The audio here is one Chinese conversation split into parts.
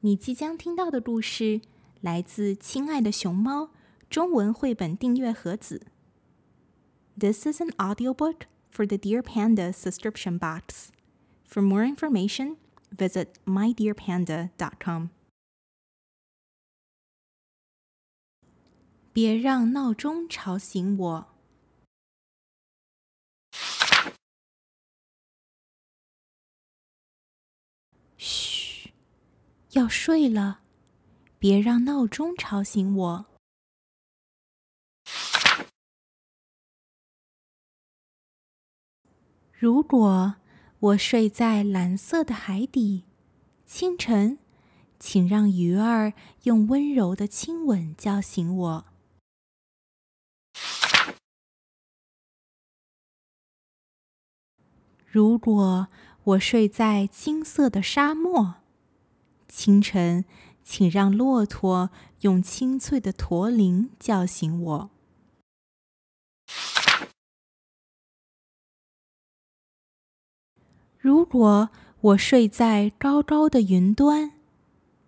你即将听到的故事来自《亲爱的熊猫》中文绘本订阅盒子。This is an audiobook for the Dear Panda subscription box. For more information, visit mydearpanda.com. 别让闹钟吵醒我。嘘，要睡了，别让闹钟吵醒我。如果我睡在蓝色的海底，清晨，请让鱼儿用温柔的亲吻叫醒我。如果我睡在金色的沙漠，清晨，请让骆驼用清脆的驼铃叫醒我。如果我睡在高高的云端，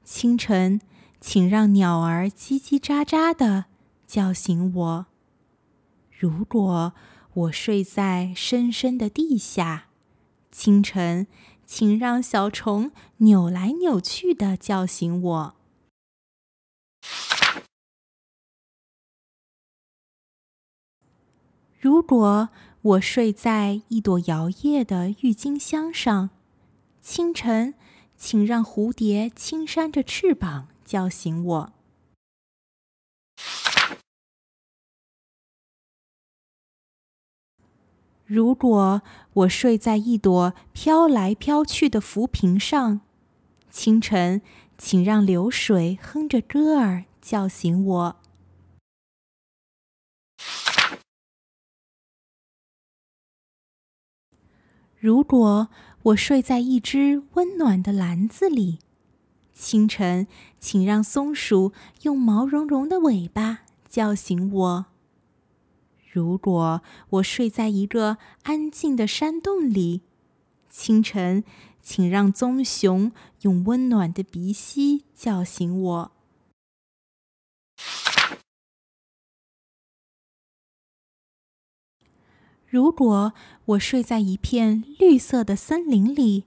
清晨，请让鸟儿叽叽喳喳的叫醒我。如果我睡在深深的地下，清晨，请让小虫扭来扭去的叫醒我。如果我睡在一朵摇曳的郁金香上，清晨，请让蝴蝶轻扇着翅膀叫醒我。如果我睡在一朵飘来飘去的浮萍上，清晨，请让流水哼着歌儿叫醒我。如果我睡在一只温暖的篮子里，清晨，请让松鼠用毛茸茸的尾巴叫醒我。如果我睡在一个安静的山洞里，清晨，请让棕熊用温暖的鼻息叫醒我。如果我睡在一片绿色的森林里，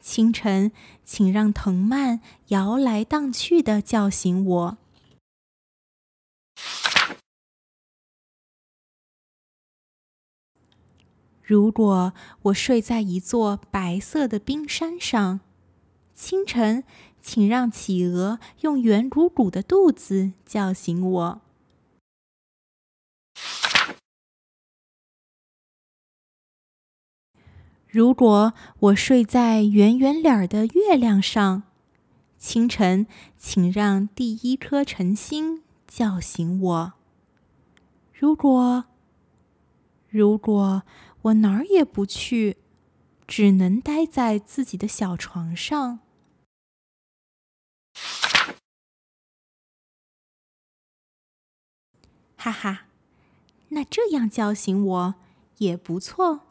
清晨，请让藤蔓摇来荡去的叫醒我。如果我睡在一座白色的冰山上，清晨，请让企鹅用圆鼓鼓的肚子叫醒我。如果我睡在圆圆脸的月亮上，清晨，请让第一颗晨星叫醒我。如果，如果。我哪儿也不去，只能待在自己的小床上。哈哈，那这样叫醒我也不错。